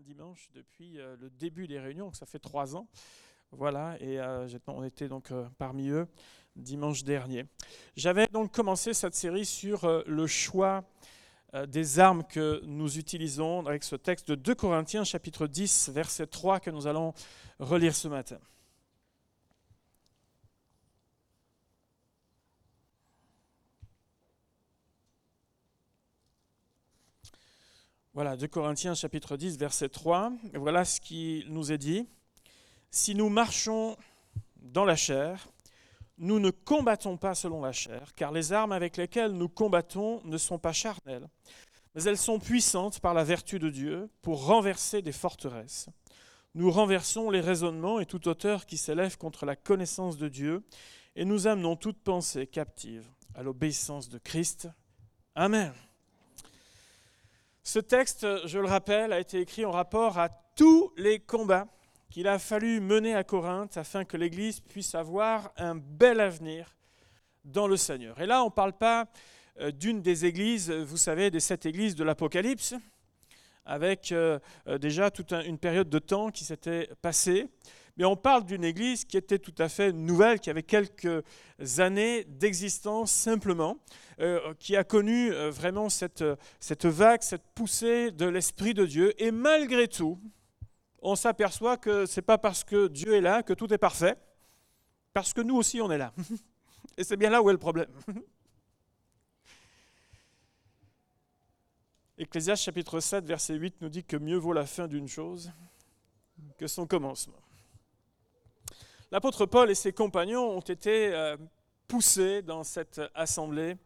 dimanche depuis euh, le début des réunions, ça fait trois ans. Voilà, et euh, on était donc euh, parmi eux dimanche dernier. J'avais donc commencé cette série sur le choix des armes que nous utilisons avec ce texte de 2 Corinthiens chapitre 10 verset 3 que nous allons relire ce matin. Voilà, 2 Corinthiens chapitre 10, verset 3. Voilà ce qui nous est dit. Si nous marchons dans la chair, nous ne combattons pas selon la chair, car les armes avec lesquelles nous combattons ne sont pas charnelles, mais elles sont puissantes par la vertu de Dieu pour renverser des forteresses. Nous renversons les raisonnements et toute hauteur qui s'élève contre la connaissance de Dieu, et nous amenons toute pensée captive à l'obéissance de Christ. Amen. Ce texte, je le rappelle, a été écrit en rapport à tous les combats qu'il a fallu mener à Corinthe afin que l'Église puisse avoir un bel avenir dans le Seigneur. Et là, on ne parle pas euh, d'une des églises, vous savez, des sept églises de l'Apocalypse, avec euh, euh, déjà toute une période de temps qui s'était passée, mais on parle d'une église qui était tout à fait nouvelle, qui avait quelques années d'existence simplement, euh, qui a connu euh, vraiment cette, vague, cette poussée de l'Esprit de Dieu. Et malgré tout, on s'aperçoit que ce n'est pas parce que Dieu est là que tout est parfait, parce que nous aussi on est là. Et c'est bien là où est le problème. Ecclésiaste chapitre 7, verset 8 nous dit que mieux vaut la fin d'une chose que son commencement. L'apôtre Paul et ses compagnons ont été euh, poussés dans cette assemblée,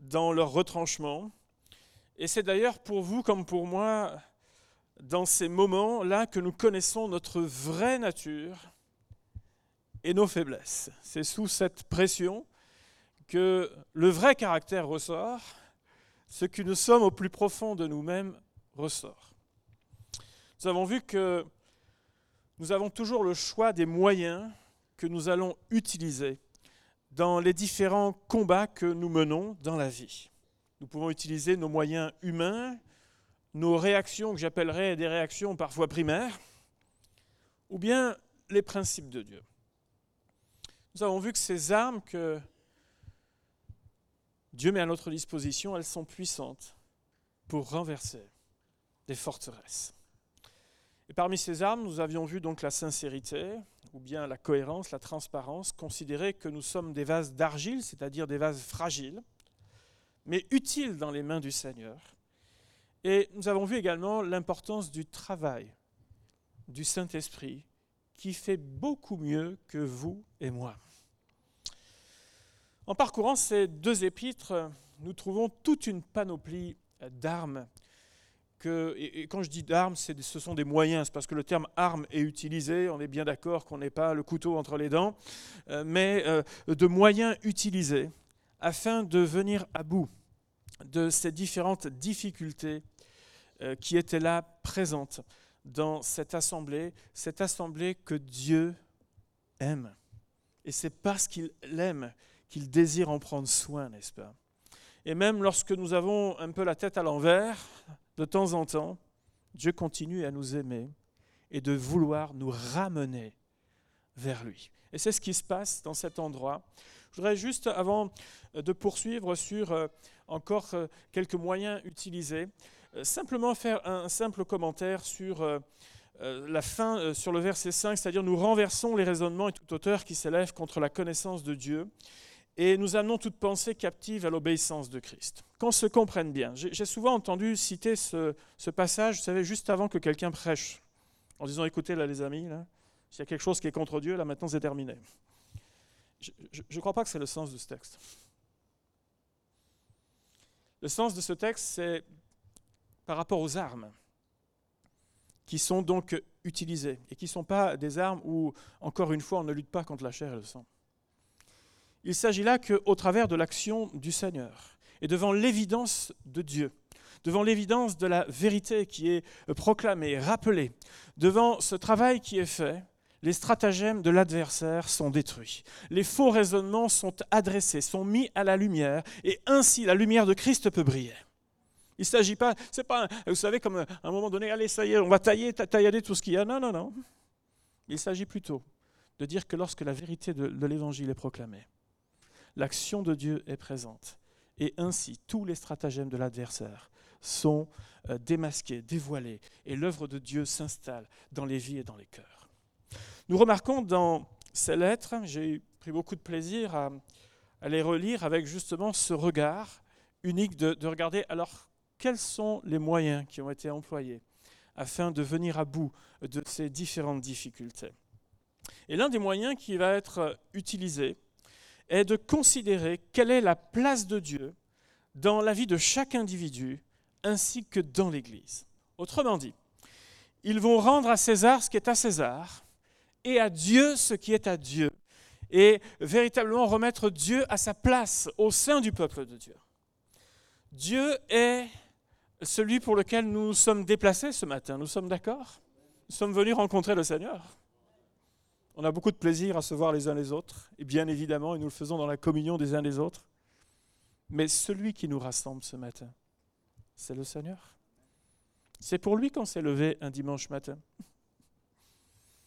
dans leur retranchement. Et c'est d'ailleurs pour vous comme pour moi, dans ces moments-là, que nous connaissons notre vraie nature et nos faiblesses. C'est sous cette pression que le vrai caractère ressort, ce que nous sommes au plus profond de nous-mêmes ressort. Nous avons vu que nous avons toujours le choix des moyens que nous allons utiliser dans les différents combats que nous menons dans la vie. Nous pouvons utiliser nos moyens humains, nos réactions que j'appellerais des réactions parfois primaires, ou bien les principes de Dieu. Nous avons vu que ces armes que Dieu met à notre disposition, elles sont puissantes pour renverser des forteresses. Et parmi ces armes, nous avions vu donc la sincérité, ou bien la cohérence, la transparence, considérer que nous sommes des vases d'argile, c'est-à-dire des vases fragiles, mais utiles dans les mains du Seigneur. Et nous avons vu également l'importance du travail du Saint-Esprit, qui fait beaucoup mieux que vous et moi. En parcourant ces deux épîtres, nous trouvons toute une panoplie d'armes quand je dis d'armes, ce sont des moyens, c'est parce que le terme arme est utilisé, on est bien d'accord qu'on n'est pas le couteau entre les dents, euh, mais euh, de moyens utilisés afin de venir à bout de ces différentes difficultés euh, qui étaient là présentes dans cette assemblée, cette assemblée que Dieu aime. Et c'est parce qu'il l'aime qu'il désire en prendre soin, n'est-ce pas? Et même lorsque nous avons un peu la tête à l'envers, de temps en temps, Dieu continue à nous aimer et de vouloir nous ramener vers lui. Et c'est ce qui se passe dans cet endroit. Je voudrais juste, avant de poursuivre sur euh, encore euh, quelques moyens utilisés, euh, simplement faire un simple commentaire sur la fin, sur le verset 5, c'est-à-dire nous renversons les raisonnements et toute hauteur qui s'élève contre la connaissance de Dieu et nous amenons toute pensée captive à l'obéissance de Christ. Qu'on se comprenne bien. J'ai souvent entendu citer ce, passage, vous savez, juste avant que quelqu'un prêche, en disant, écoutez là les amis, s'il y a quelque chose qui est contre Dieu, là maintenant c'est terminé. Je ne crois pas que c'est le sens de ce texte. Le sens de ce texte, c'est par rapport aux armes qui sont donc utilisées et qui ne sont pas des armes où, encore une fois, on ne lutte pas contre la chair et le sang. Il s'agit là qu'au travers de l'action du Seigneur et devant l'évidence de Dieu, devant l'évidence de la vérité qui est proclamée, rappelée, devant ce travail qui est fait, les stratagèmes de l'adversaire sont détruits. Les faux raisonnements sont adressés, sont mis à la lumière, et ainsi la lumière de Christ peut briller. Il ne s'agit pas, c'est pas, vous savez, comme à un moment donné, allez, ça y est, on va tailler, tailler tout ce qu'il y a. Non, non, non. Il s'agit plutôt de dire que lorsque la vérité de l'évangile est proclamée, l'action de Dieu est présente. Et ainsi, tous les stratagèmes de l'adversaire sont euh, démasqués, dévoilés, et l'œuvre de Dieu s'installe dans les vies et dans les cœurs. Nous remarquons dans ces lettres, j'ai pris beaucoup de plaisir à, les relire avec justement ce regard unique de, de regarder alors quels sont les moyens qui ont été employés afin de venir à bout de ces différentes difficultés. Et l'un des moyens qui va être utilisé est de considérer quelle est la place de Dieu dans la vie de chaque individu ainsi que dans l'Église. Autrement dit, ils vont rendre à César ce qui est à César et à Dieu ce qui est à Dieu et véritablement remettre Dieu à sa place au sein du peuple de Dieu. Dieu est celui pour lequel nous sommes déplacés ce matin. Nous sommes d'accord? Nous sommes venus rencontrer le Seigneur. On a beaucoup de plaisir à se voir les uns les autres, et bien évidemment, et nous le faisons dans la communion des uns des autres. Mais celui qui nous rassemble ce matin, c'est le Seigneur. C'est pour lui qu'on s'est levé un dimanche matin.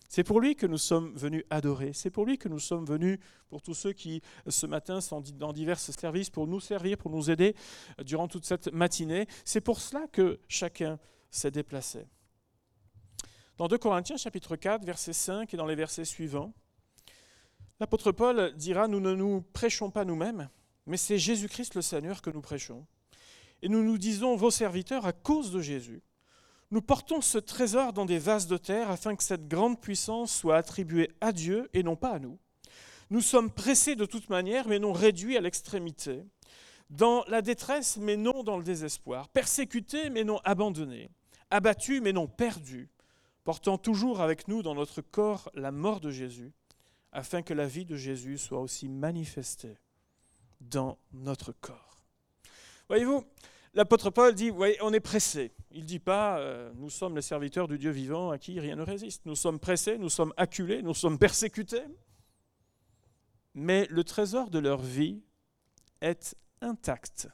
C'est pour lui que nous sommes venus adorer. C'est pour lui que nous sommes venus, pour tous ceux qui ce matin sont dans divers services, pour nous servir, pour nous aider durant toute cette matinée. C'est pour cela que chacun s'est déplacé. Dans 2 Corinthiens chapitre 4, verset 5 et dans les versets suivants, l'apôtre Paul dira, nous ne nous prêchons pas nous-mêmes, mais c'est Jésus-Christ le Seigneur que nous prêchons. Et nous nous disons vos serviteurs à cause de Jésus nous portons ce trésor dans des vases de terre afin que cette grande puissance soit attribuée à Dieu et non pas à nous. Nous sommes pressés de toute manière, mais non réduits à l'extrémité, dans la détresse, mais non dans le désespoir, persécutés, mais non abandonnés, abattus, mais non perdus, portant toujours avec nous dans notre corps la mort de Jésus, afin que la vie de Jésus soit aussi manifestée dans notre corps. Voyez-vous, l'apôtre Paul dit, on est pressé. Il ne dit pas, euh, nous sommes les serviteurs du Dieu vivant à qui rien ne résiste. Nous sommes pressés, nous sommes acculés, nous sommes persécutés. Mais le trésor de leur vie est intact.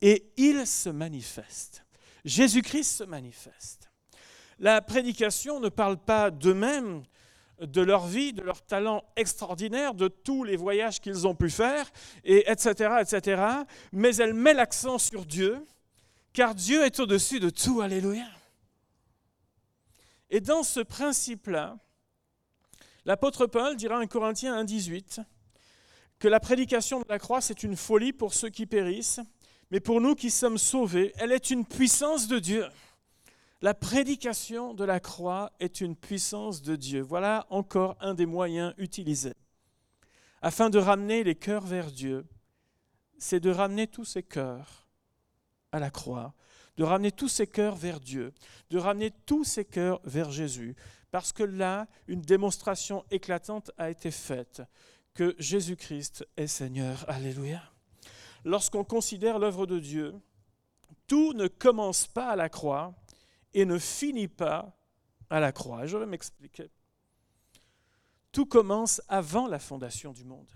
Et il se manifeste. Jésus-Christ se manifeste. La prédication ne parle pas d'eux-mêmes, de leur vie, de leur talent extraordinaire, de tous les voyages qu'ils ont pu faire, et etc., etc. Mais elle met l'accent sur Dieu, car Dieu est au-dessus de tout. Alléluia. Et dans ce principe-là, l'apôtre Paul dira en Corinthiens 1,18 que la prédication de la croix, c'est une folie pour ceux qui périssent, mais pour nous qui sommes sauvés, elle est une puissance de Dieu. La prédication de la croix est une puissance de Dieu. Voilà encore un des moyens utilisés. Afin de ramener les cœurs vers Dieu, c'est de ramener tous ces cœurs à la croix, de ramener tous ces cœurs vers Dieu, de ramener tous ces cœurs vers Jésus, parce que là, une démonstration éclatante a été faite que Jésus-Christ est Seigneur. Alléluia. Lorsqu'on considère l'œuvre de Dieu, tout ne commence pas à la croix, et ne finit pas à la croix. Je vais m'expliquer. Tout commence avant la fondation du monde.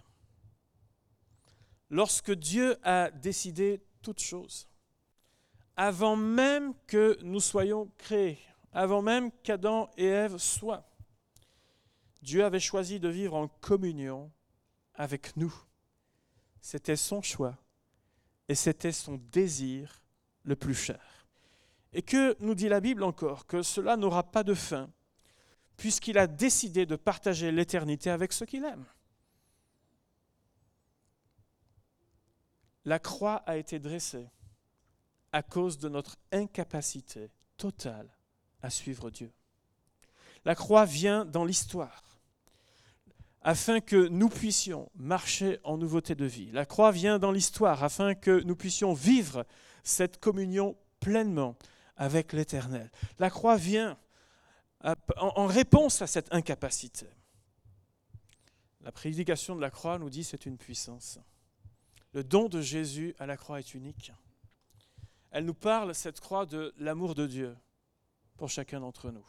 Lorsque Dieu a décidé toutes choses, avant même que nous soyons créés, avant même qu'Adam et Ève soient, Dieu avait choisi de vivre en communion avec nous. C'était son choix et c'était son désir le plus cher. Et que nous dit la Bible encore Que cela n'aura pas de fin, puisqu'il a décidé de partager l'éternité avec ceux qu'il aime. La croix a été dressée à cause de notre incapacité totale à suivre Dieu. La croix vient dans l'histoire afin que nous puissions marcher en nouveauté de vie. La croix vient dans l'histoire afin que nous puissions vivre cette communion pleinement avec l'Éternel. La croix vient en réponse à cette incapacité. La prédication de la croix nous dit c'est une puissance. Le don de Jésus à la croix est unique. Elle nous parle, cette croix, de l'amour de Dieu pour chacun d'entre nous.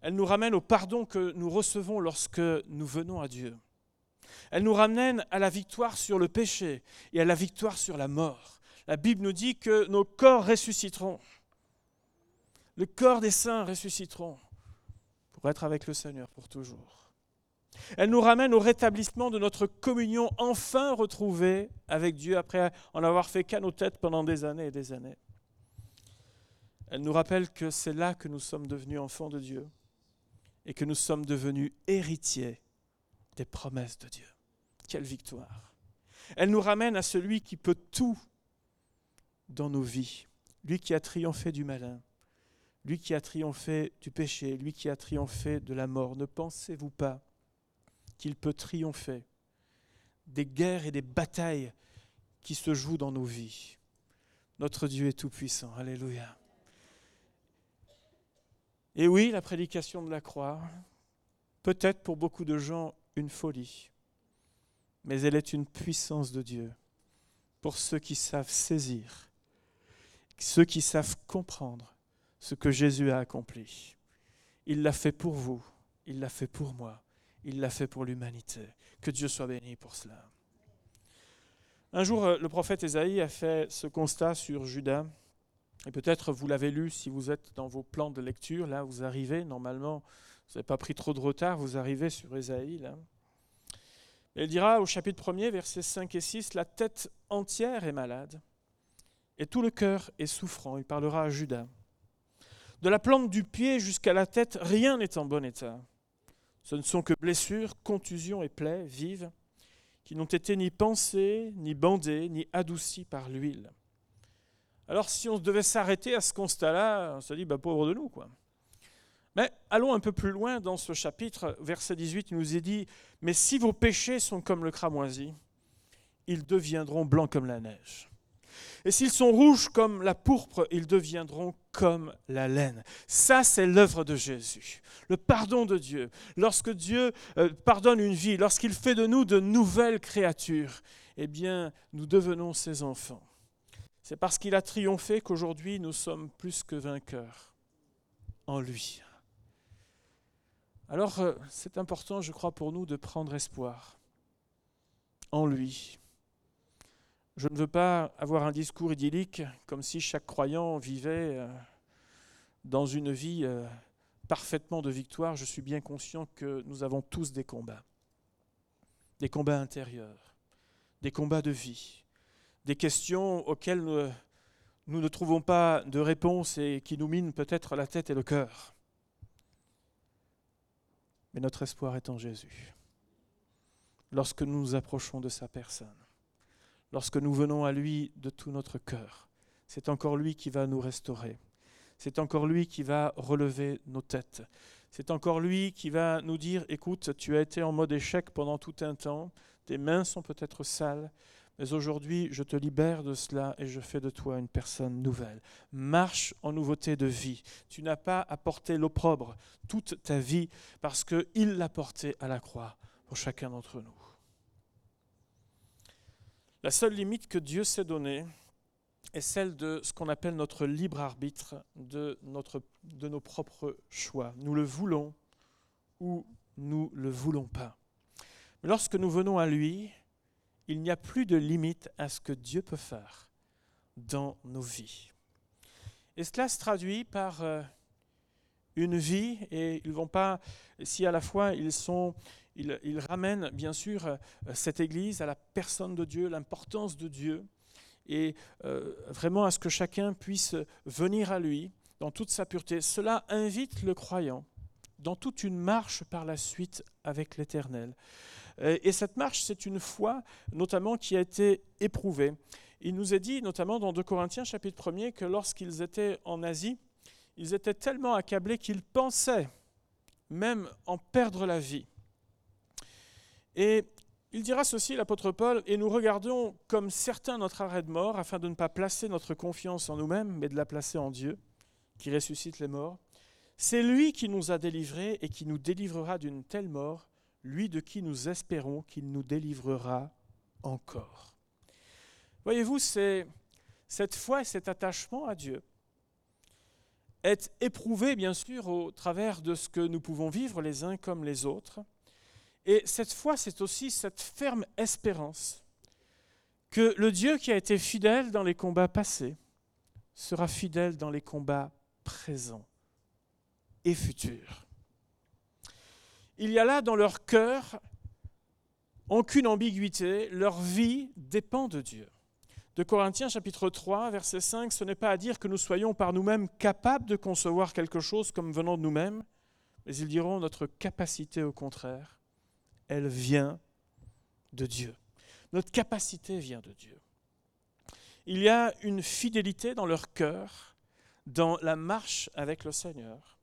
Elle nous ramène au pardon que nous recevons lorsque nous venons à Dieu. Elle nous ramène à la victoire sur le péché et à la victoire sur la mort La Bible nous dit que nos corps ressusciteront. Le corps des saints ressusciteront pour être avec le Seigneur pour toujours. Elle nous ramène au rétablissement de notre communion enfin retrouvée avec Dieu après en avoir fait qu'à nos têtes pendant des années et des années. Elle nous rappelle que c'est là que nous sommes devenus enfants de Dieu et que nous sommes devenus héritiers des promesses de Dieu. Quelle victoire. Elle nous ramène à celui qui peut tout dans nos vies, lui qui a triomphé du malin, lui qui a triomphé du péché, lui qui a triomphé de la mort. Ne pensez-vous pas qu'il peut triompher des guerres et des batailles qui se jouent dans nos vies? Notre Dieu est tout-puissant. Alléluia. Et oui, la prédication de la croix, peut-être pour beaucoup de gens une folie, mais elle est une puissance de Dieu pour ceux qui savent saisir, ceux qui savent comprendre ce que Jésus a accompli. Il l'a fait pour vous, il l'a fait pour moi, il l'a fait pour l'humanité. Que Dieu soit béni pour cela. Un jour, le prophète Ésaïe a fait ce constat sur Judas et peut-être vous l'avez lu si vous êtes dans vos plans de lecture. Là, vous arrivez, normalement, vous n'avez pas pris trop de retard, vous arrivez sur Ésaïe. Il dira au chapitre 1er, versets 5 et 6, La tête entière est malade, et tout le cœur est souffrant. Il parlera à Judas. De la plante du pied jusqu'à la tête, rien n'est en bon état. Ce ne sont que blessures, contusions et plaies vives, qui n'ont été ni pensées, ni bandées, ni adoucies par l'huile. Alors si on devait s'arrêter à ce constat-là, on se dit, bah, pauvre de nous, quoi. Mais allons un peu plus loin dans ce chapitre, verset 18, il nous est dit, mais si vos péchés sont comme le cramoisi, ils deviendront blancs comme la neige. Et s'ils sont rouges comme la pourpre, ils deviendront comme la laine. Ça, c'est l'œuvre de Jésus. Le pardon de Dieu. Lorsque Dieu euh, pardonne une vie, lorsqu'il fait de nous de nouvelles créatures, eh bien, nous devenons ses enfants. C'est parce qu'il a triomphé qu'aujourd'hui nous sommes plus que vainqueurs en lui. Alors euh, c'est important, je crois, pour nous de prendre espoir en lui. Je ne veux pas avoir un discours idyllique comme si chaque croyant vivait euh, dans une vie euh, parfaitement de victoire. Je suis bien conscient que nous avons tous des combats, des combats intérieurs, des combats de vie des questions auxquelles nous, ne trouvons pas de réponse et qui nous minent peut-être la tête et le cœur. Mais notre espoir est en Jésus. Lorsque nous nous approchons de sa personne, lorsque nous venons à lui de tout notre cœur, c'est encore lui qui va nous restaurer. C'est encore lui qui va relever nos têtes. C'est encore lui qui va nous dire, écoute, tu as été en mode échec pendant tout un temps, tes mains sont peut-être sales, mais aujourd'hui, je te libère de cela et je fais de toi une personne nouvelle. Marche en nouveauté de vie. Tu n'as pas à porter l'opprobre toute ta vie parce qu'il l'a porté à la croix pour chacun d'entre nous. La seule limite que Dieu s'est donnée est celle de ce qu'on appelle notre libre arbitre, de, nos propres choix. Nous le voulons ou nous ne le voulons pas. Mais lorsque nous venons à lui, il n'y a plus de limite à ce que Dieu peut faire dans nos vies. Et cela se traduit par euh, une vie, et ils vont pas, si à la fois ils sont, ils, ramènent bien sûr euh, cette Église à la personne de Dieu, l'importance de Dieu, et euh, vraiment à ce que chacun puisse venir à lui dans toute sa pureté. Cela invite le croyant dans toute une marche par la suite avec l'Éternel. Euh, et cette marche, c'est une foi notamment qui a été éprouvée. Il nous est dit, notamment dans 2 Corinthiens chapitre 1 que lorsqu'ils étaient en Asie, ils étaient tellement accablés qu'ils pensaient même en perdre la vie. Et il dira ceci, l'apôtre Paul, et nous regardons comme certains notre arrêt de mort, afin de ne pas placer notre confiance en nous-mêmes, mais de la placer en Dieu, qui ressuscite les morts. C'est lui qui nous a délivrés et qui nous délivrera d'une telle mort, lui de qui nous espérons qu'il nous délivrera encore. Voyez-vous, c'est cette foi et cet attachement à Dieu est éprouvé, bien sûr, au travers de ce que nous pouvons vivre les uns comme les autres. Et cette foi, c'est aussi cette ferme espérance que le Dieu qui a été fidèle dans les combats passés sera fidèle dans les combats présents et futurs. Il y a là dans leur cœur aucune ambiguïté, leur vie dépend de Dieu. De Corinthiens chapitre 3, verset 5, ce n'est pas à dire que nous soyons par nous-mêmes capables de concevoir quelque chose comme venant de nous-mêmes, mais ils diront notre capacité au contraire, elle vient de Dieu. Notre capacité vient de Dieu. Il y a une fidélité dans leur cœur, dans la marche avec le Seigneur.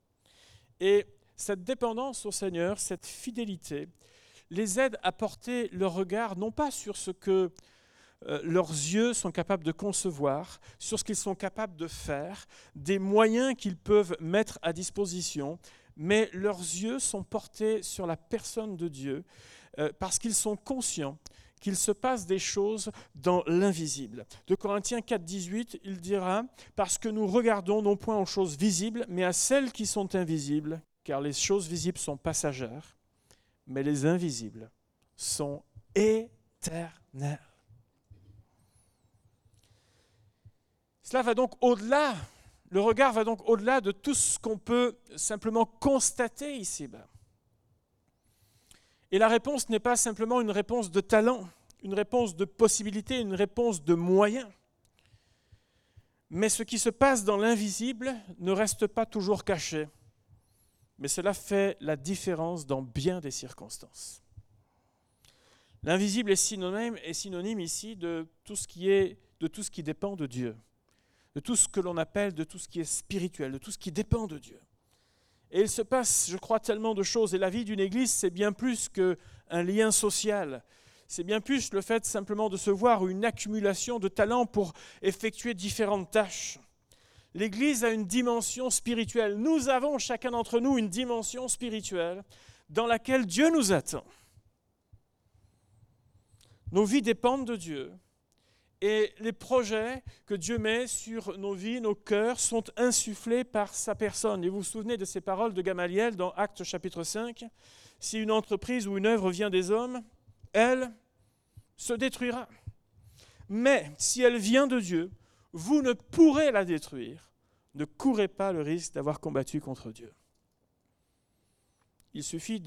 Et cette dépendance au Seigneur, cette fidélité, les aide à porter leur regard non pas sur ce que euh, leurs yeux sont capables de concevoir, sur ce qu'ils sont capables de faire, des moyens qu'ils peuvent mettre à disposition, mais leurs yeux sont portés sur la personne de Dieu euh, parce qu'ils sont conscients qu'il se passe des choses dans l'invisible. De Corinthiens 4, 18, il dira Parce que nous regardons non point aux choses visibles, mais à celles qui sont invisibles, car les choses visibles sont passagères, mais les invisibles sont éternels. Cela va donc au-delà, le regard va donc au-delà de tout ce qu'on peut simplement constater ici-bas. Et la réponse n'est pas simplement une réponse de talent, une réponse de possibilité, une réponse de moyens. Mais ce qui se passe dans l'invisible ne reste pas toujours caché. Mais cela fait la différence dans bien des circonstances. L'invisible est synonyme, est synonyme ici de tout ce qui est, de tout ce qui dépend de Dieu de tout ce que l'on appelle, de tout ce qui est spirituel, de tout ce qui dépend de Dieu. Et il se passe, je crois, tellement de choses. Et la vie d'une église, c'est bien plus qu'un lien social. C'est bien plus le fait simplement de se voir une accumulation de talents pour effectuer différentes tâches. L'Église a une dimension spirituelle. Nous avons chacun d'entre nous une dimension spirituelle dans laquelle Dieu nous attend. Nos vies dépendent de Dieu. Et les projets que Dieu met sur nos vies, nos cœurs, sont insufflés par sa personne. Et vous vous souvenez de ces paroles de Gamaliel dans Actes chapitre 5 Si une entreprise ou une œuvre vient des hommes, elle se détruira. Mais si elle vient de Dieu, vous ne pourrez la détruire. Ne courez pas le risque d'avoir combattu contre Dieu. Il suffit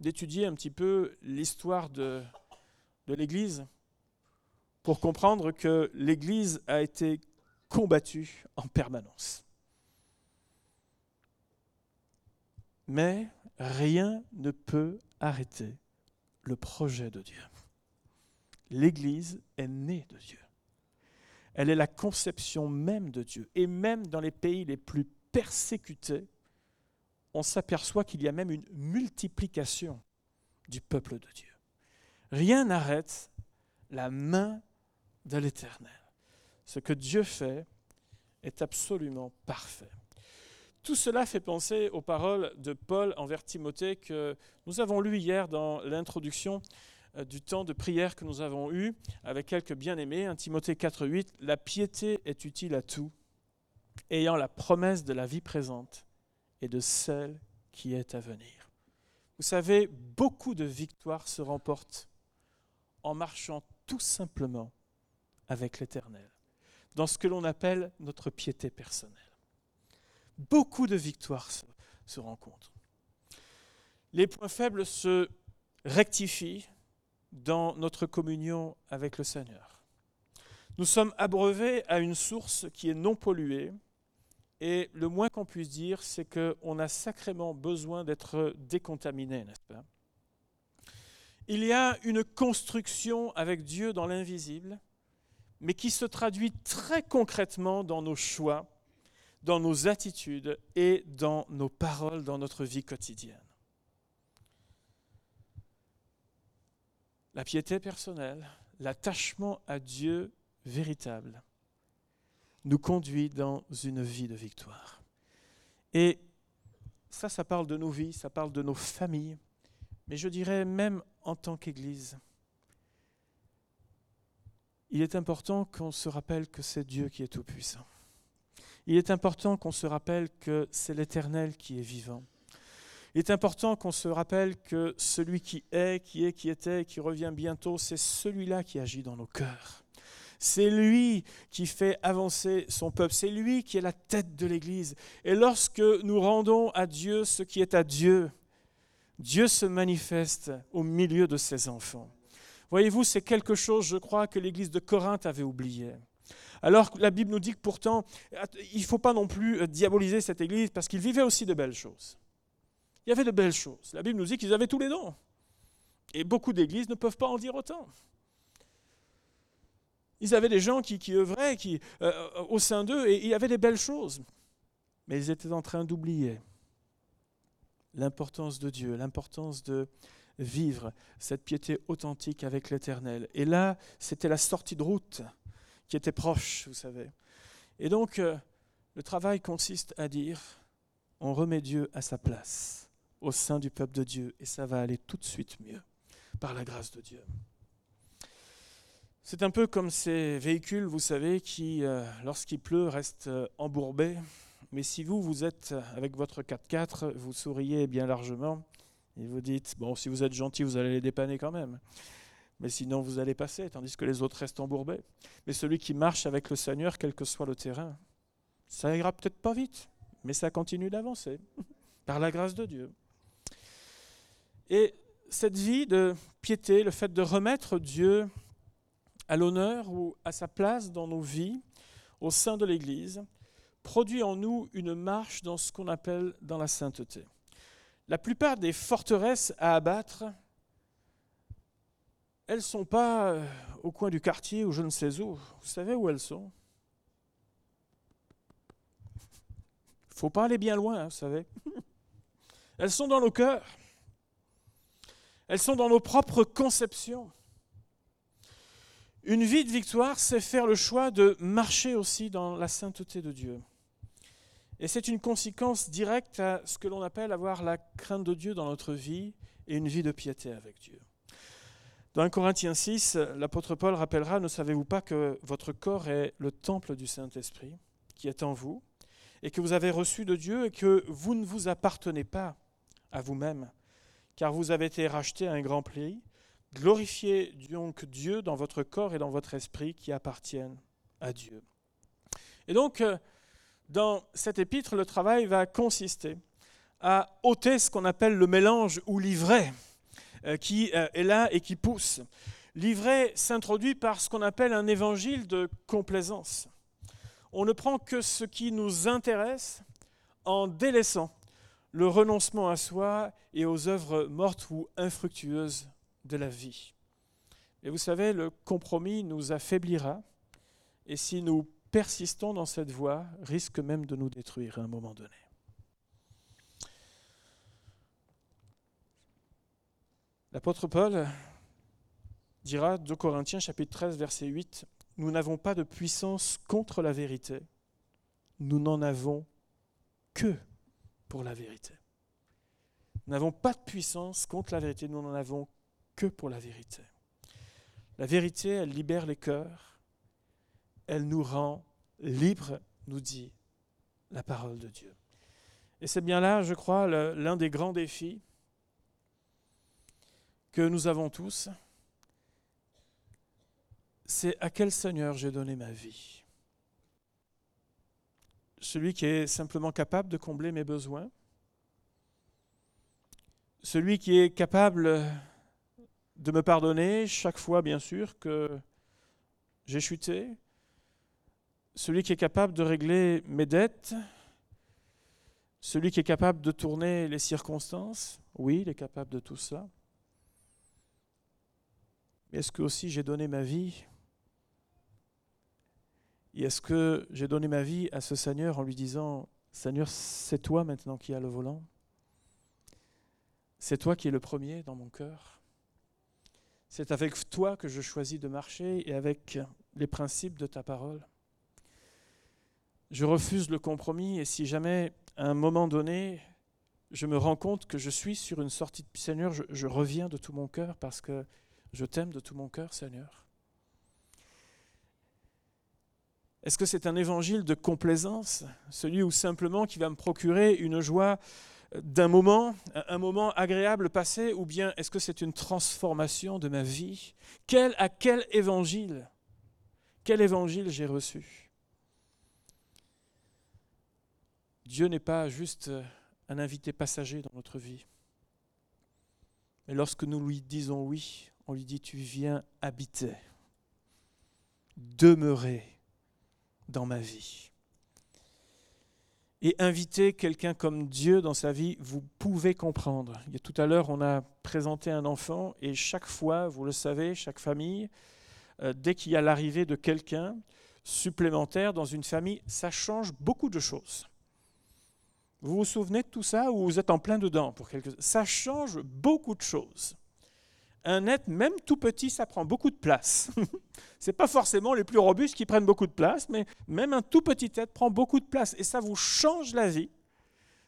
d'étudier un petit peu l'histoire de, de l'Église pour comprendre que l'Église a été combattue en permanence. Mais rien ne peut arrêter le projet de Dieu. L'Église est née de Dieu. Elle est la conception même de Dieu. Et même dans les pays les plus persécutés, on s'aperçoit qu'il y a même une multiplication du peuple de Dieu. Rien n'arrête la main de l'Éternel. Ce que Dieu fait est absolument parfait. Tout cela fait penser aux paroles de Paul envers Timothée que nous avons lues hier dans l'introduction euh, du temps de prière que nous avons eu avec quelques bien-aimés. Un Timothée 4.8, la piété est utile à tout, ayant la promesse de la vie présente et de celle qui est à venir. Vous savez, beaucoup de victoires se remportent en marchant tout simplement avec l'Éternel, dans ce que l'on appelle notre piété personnelle. Beaucoup de victoires se, rencontrent. Les points faibles se rectifient dans notre communion avec le Seigneur. Nous sommes abreuvés à une source qui est non polluée, et le moins qu'on puisse dire, c'est qu'on a sacrément besoin d'être décontaminé, n'est-ce pas? Il y a une construction avec Dieu dans l'invisible, mais qui se traduit très concrètement dans nos choix, dans nos attitudes et dans nos paroles dans notre vie quotidienne. La piété personnelle, l'attachement à Dieu véritable nous conduit dans une vie de victoire. Et ça, ça parle de nos vies, ça parle de nos familles, mais je dirais même en tant qu'Église il est important qu'on se rappelle que c'est Dieu qui est tout-puissant. Il est important qu'on se rappelle que c'est l'Éternel qui est vivant. Il est important qu'on se rappelle que celui qui est, qui est, qui était, qui revient bientôt, c'est celui-là qui agit dans nos cœurs. C'est lui qui fait avancer son peuple. C'est lui qui est la tête de l'Église. Et lorsque nous rendons à Dieu ce qui est à Dieu, Dieu se manifeste au milieu de ses enfants. Voyez-vous, c'est quelque chose, je crois, que l'Église de Corinthe avait oublié. Alors la Bible nous dit que pourtant, il ne faut pas non plus euh, diaboliser cette Église parce qu'ils vivaient aussi de belles choses. Il y avait de belles choses. La Bible nous dit qu'ils avaient tous les dons. Et beaucoup d'églises ne peuvent pas en dire autant. Ils avaient des gens qui, œuvraient qui, euh, au sein d'eux et il y avait des belles choses. Mais ils étaient en train d'oublier l'importance de Dieu, l'importance de vivre cette piété authentique avec l'Éternel. Et là, c'était la sortie de route qui était proche, vous savez. Et donc, euh, le travail consiste à dire, on remet Dieu à sa place au sein du peuple de Dieu, et ça va aller tout de suite mieux, par la grâce de Dieu. C'est un peu comme ces véhicules, vous savez, qui, euh, lorsqu'il pleut, restent euh, embourbés. Mais si vous, vous êtes avec votre 4x4, vous souriez bien largement et vous dites, bon, si vous êtes gentil, vous allez les dépanner quand même. Mais sinon, vous allez passer, tandis que les autres restent embourbés. Mais celui qui marche avec le Seigneur, quel que soit le terrain, ça ira peut-être pas vite, mais ça continue d'avancer, par la grâce de Dieu. Et cette vie de piété, le fait de remettre Dieu à l'honneur ou à sa place dans nos vies, au sein de l'Église, produit en nous une marche dans ce qu'on appelle dans la sainteté. La plupart des forteresses à abattre, elles ne sont pas euh, au coin du quartier ou je ne sais où. Vous savez où elles sont? Il ne faut pas aller bien loin, hein, vous savez. Elles sont dans nos cœurs. Elles sont dans nos propres conceptions. Une vie de victoire, c'est faire le choix de marcher aussi dans la sainteté de Dieu. Et c'est une conséquence directe à ce que l'on appelle avoir la crainte de Dieu dans notre vie et une vie de piété avec Dieu. Dans 1 Corinthiens 6, l'apôtre Paul rappellera, ne savez-vous pas que votre corps est le temple du Saint-Esprit qui est en vous, et que vous avez reçu de Dieu, et que vous ne vous appartenez pas à vous-même, car vous avez été racheté à un grand prix Glorifiez donc Dieu dans votre corps et dans votre esprit qui appartiennent à Dieu. Et donc, euh, dans cet épître, le travail va consister à ôter ce qu'on appelle le mélange ou l'ivraie euh, qui euh, est là et qui pousse. L'ivraie s'introduit par ce qu'on appelle un évangile de complaisance. On ne prend que ce qui nous intéresse en délaissant le renoncement à soi et aux œuvres mortes ou infructueuses de la vie. Et vous savez, le compromis nous affaiblira, et si nous persistons dans cette voie, risque même de nous détruire à un moment donné. L'apôtre Paul dira, 2 Corinthiens chapitre 13, verset 8, Nous n'avons pas de puissance contre la vérité, nous n'en avons que pour la vérité. Nous n'avons pas de puissance contre la vérité, nous n'en avons que pour la vérité. La vérité, elle libère les cœurs, elle nous rend libres, nous dit la parole de Dieu. Et c'est bien là, je crois, l'un des grands défis que nous avons tous, c'est à quel Seigneur j'ai donné ma vie? Celui qui est simplement capable de combler mes besoins, celui qui est capable de me pardonner chaque fois, bien sûr, que j'ai chuté, celui qui est capable de régler mes dettes, celui qui est capable de tourner les circonstances, oui, il est capable de tout ça. Mais est-ce que aussi j'ai donné ma vie? Et est-ce que j'ai donné ma vie à ce Seigneur en lui disant, Seigneur, c'est toi maintenant qui as le volant C'est toi qui es le premier dans mon cœur c'est avec toi que je choisis de marcher et avec les principes de ta parole. Je refuse le compromis et si jamais à un moment donné, je me rends compte que je suis sur une sortie de Seigneur, je, reviens de tout mon cœur parce que je t'aime de tout mon cœur, Seigneur. Est-ce que c'est un évangile de complaisance, celui où simplement qui va me procurer une joie d'un moment, un moment agréable passé, ou bien est-ce que c'est une transformation de ma vie? Quel, À quel évangile Quel évangile j'ai reçu? Dieu n'est pas juste un invité passager dans notre vie. Mais lorsque nous lui disons oui, on lui dit tu viens habiter, demeurer dans ma vie. Et inviter quelqu'un comme Dieu dans sa vie, vous pouvez comprendre. Il y a tout à l'heure, on a présenté un enfant et chaque fois, vous le savez, chaque famille, euh, dès qu'il y a l'arrivée de quelqu'un supplémentaire dans une famille, ça change beaucoup de choses. Vous vous souvenez de tout ça ou vous êtes en plein dedans pour quelque Ça change beaucoup de choses. Un être, même tout petit, ça prend beaucoup de place. Ce n'est pas forcément les plus robustes qui prennent beaucoup de place, mais même un tout petit être prend beaucoup de place. Et ça vous change la vie,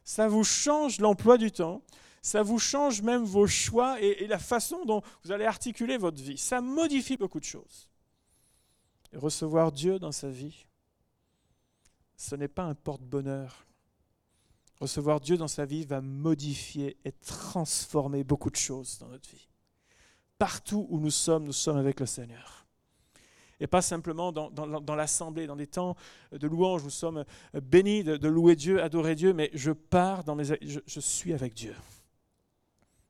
ça vous change l'emploi du temps, ça vous change même vos choix et, la façon dont vous allez articuler votre vie. Ça modifie beaucoup de choses. Recevoir Dieu dans sa vie, ce n'est pas un porte-bonheur. Recevoir Dieu dans sa vie va modifier et transformer beaucoup de choses dans notre vie. Partout où nous sommes, nous sommes avec le Seigneur. Et pas simplement dans, l'assemblée, dans des temps de louange, nous sommes bénis de, louer Dieu, adorer Dieu, mais je pars dans mes... Je suis avec Dieu.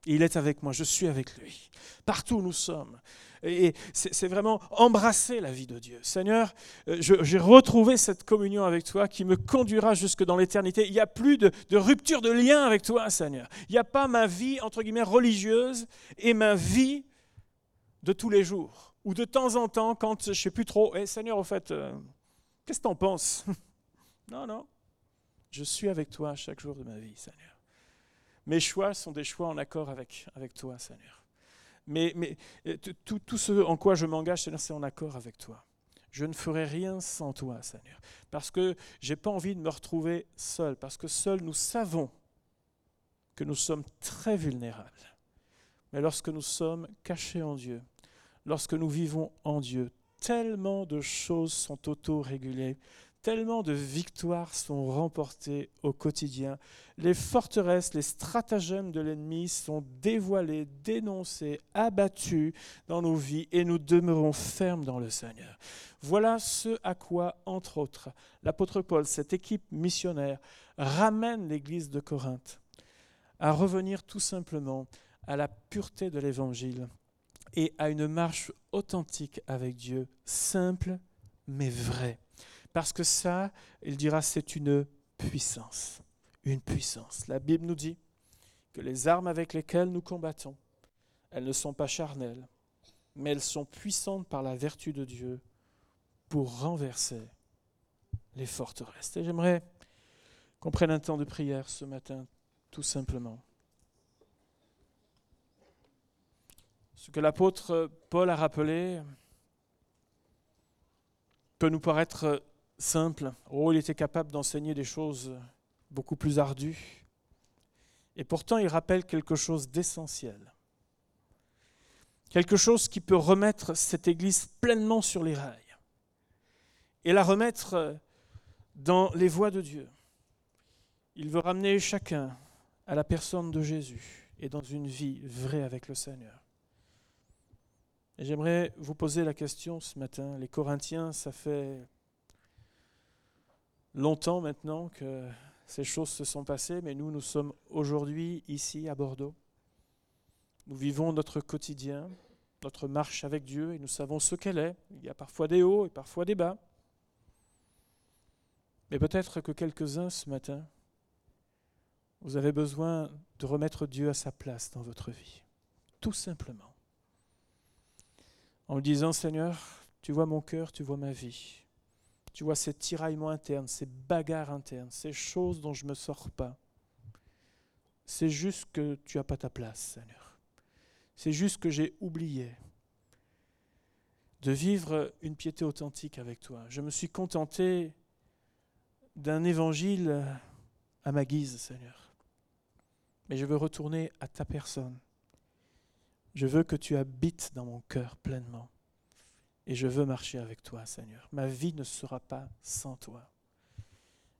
Il est avec moi, je suis avec lui. Partout où nous sommes. Et c'est vraiment embrasser la vie de Dieu. Seigneur, euh, j'ai retrouvé cette communion avec toi qui me conduira jusque dans l'éternité. Il n'y a plus de, rupture de lien avec toi, Seigneur. Il n'y a pas ma vie, entre guillemets, religieuse et ma vie de tous les jours. Ou de temps en temps, quand je ne sais plus trop, hey, Seigneur, au fait, euh, qu'est-ce que tu en penses? Non, non. Je suis avec toi chaque jour de ma vie, Seigneur. Mes choix sont des choix en accord avec, avec toi, Seigneur. Mais, euh, tout, ce en quoi je m'engage, Seigneur, c'est en accord avec toi. Je ne ferai rien sans toi, Seigneur. Parce que je n'ai pas envie de me retrouver seul. Parce que seul, nous savons que nous sommes très vulnérables. Mais lorsque nous sommes cachés en Dieu, lorsque nous vivons en Dieu, tellement de choses sont auto-régulées, tellement de victoires sont remportées au quotidien. Les forteresses, les stratagèmes de l'ennemi sont dévoilés, dénoncés, abattus dans nos vies et nous demeurons fermes dans le Seigneur. Voilà ce à quoi, entre autres, l'apôtre Paul, cette équipe missionnaire, ramène l'Église de Corinthe à revenir tout simplement à la pureté de l'Évangile et à une marche authentique avec Dieu, simple mais vraie. Parce que ça, il dira, c'est une puissance. Une puissance. La Bible nous dit que les armes avec lesquelles nous combattons, elles ne sont pas charnelles, mais elles sont puissantes par la vertu de Dieu pour renverser les forteresses. Et j'aimerais qu'on prenne un temps de prière ce matin, tout simplement. Ce que l'apôtre Paul a rappelé peut nous paraître simple. Oh, il était capable d'enseigner des choses beaucoup plus ardues. Et pourtant, il rappelle quelque chose d'essentiel. Quelque chose qui peut remettre cette Église pleinement sur les rails et la remettre dans les voies de Dieu. Il veut ramener chacun à la personne de Jésus et dans une vie vraie avec le Seigneur. J'aimerais vous poser la question ce matin. Les Corinthiens, ça fait longtemps maintenant que ces choses se sont passées, mais nous, nous sommes aujourd'hui ici à Bordeaux. Nous vivons notre quotidien, notre marche avec Dieu, et nous savons ce qu'elle est. Il y a parfois des hauts et parfois des bas. Mais peut-être que quelques-uns ce matin, vous avez besoin de remettre Dieu à sa place dans votre vie. Tout simplement. En lui disant, Seigneur, tu vois mon cœur, tu vois ma vie. Tu vois, ces tiraillements internes, ces bagarres internes, ces choses dont je ne me sors pas. C'est juste que tu n'as pas ta place, Seigneur. C'est juste que j'ai oublié de vivre une piété authentique avec toi. Je me suis contenté d'un évangile à ma guise, Seigneur. Mais je veux retourner à ta personne. Je veux que tu habites dans mon cœur pleinement. Et je veux marcher avec toi, Seigneur. Ma vie ne sera pas sans toi.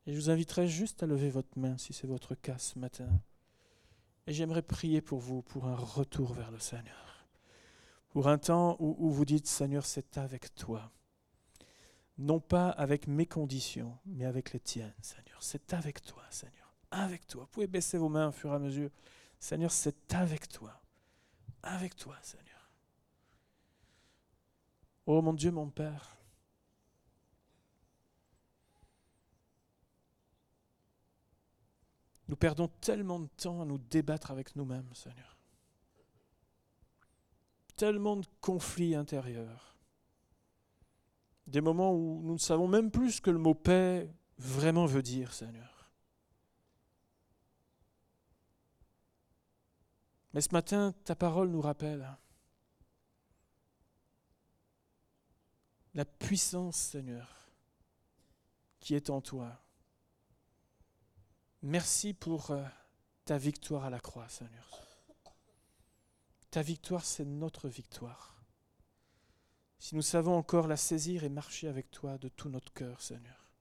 Et je vous inviterai juste à lever votre main si c'est votre cas ce matin. Et j'aimerais prier pour vous, pour un retour vers le Seigneur. Pour un temps où, vous dites, Seigneur, c'est avec toi. non pas avec mes conditions, mais avec les tiennes, Seigneur. C'est avec toi, Seigneur. Avec toi. Vous pouvez baisser vos mains au fur et à mesure. Seigneur, c'est avec toi. Avec toi, Seigneur. Oh mon Dieu, mon Père. Nous perdons tellement de temps à nous débattre avec nous-mêmes, Seigneur. Tellement de conflits intérieurs. Des moments où nous ne savons même plus ce que le mot paix vraiment veut dire, Seigneur. Mais ce matin, ta parole nous rappelle la puissance, Seigneur, qui est en toi. Merci pour euh, ta victoire à la croix, Seigneur. Ta victoire, c'est notre victoire. Si nous savons encore la saisir et marcher avec toi de tout notre cœur, Seigneur.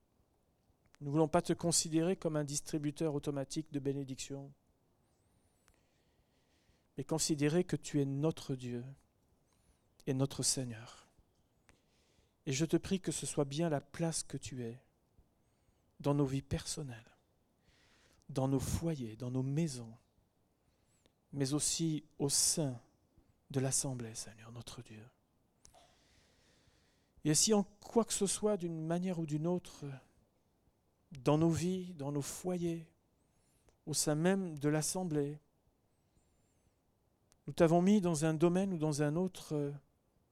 Nous ne voulons pas te considérer comme un distributeur automatique de bénédictions, mais considérer que tu es notre Dieu et notre Seigneur. Et je te prie que ce soit bien la place que tu es dans nos vies personnelles, dans nos foyers, dans nos maisons, mais aussi au sein de l'Assemblée, Seigneur, notre Dieu. Et si en quoi que ce soit, d'une manière ou d'une autre, dans nos vies, dans nos foyers, au sein même de l'Assemblée, nous t'avons mis dans un domaine ou dans un autre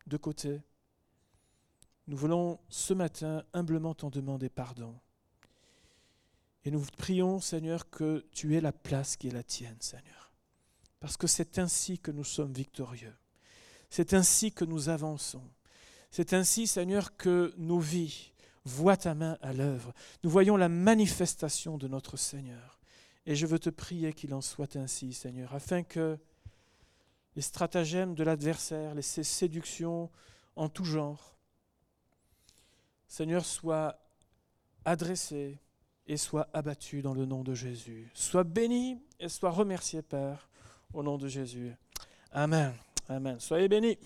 de côté, nous voulons ce matin humblement t'en demander pardon. Et nous prions, Seigneur, que tu aies la place qui est la tienne, Seigneur. Parce que c'est ainsi que nous sommes victorieux. C'est ainsi que nous avançons. C'est ainsi, Seigneur, que nos vies voient ta main à l'œuvre. Nous voyons la manifestation de notre Seigneur. Et je veux te prier qu'il en soit ainsi, Seigneur, afin que les stratagèmes de l'adversaire, les séductions en tout genre, Seigneur, soit adressé et soit abattu dans le nom de Jésus. Sois béni et sois remercié, Père, au nom de Jésus. Amen. Amen. Soyez bénis.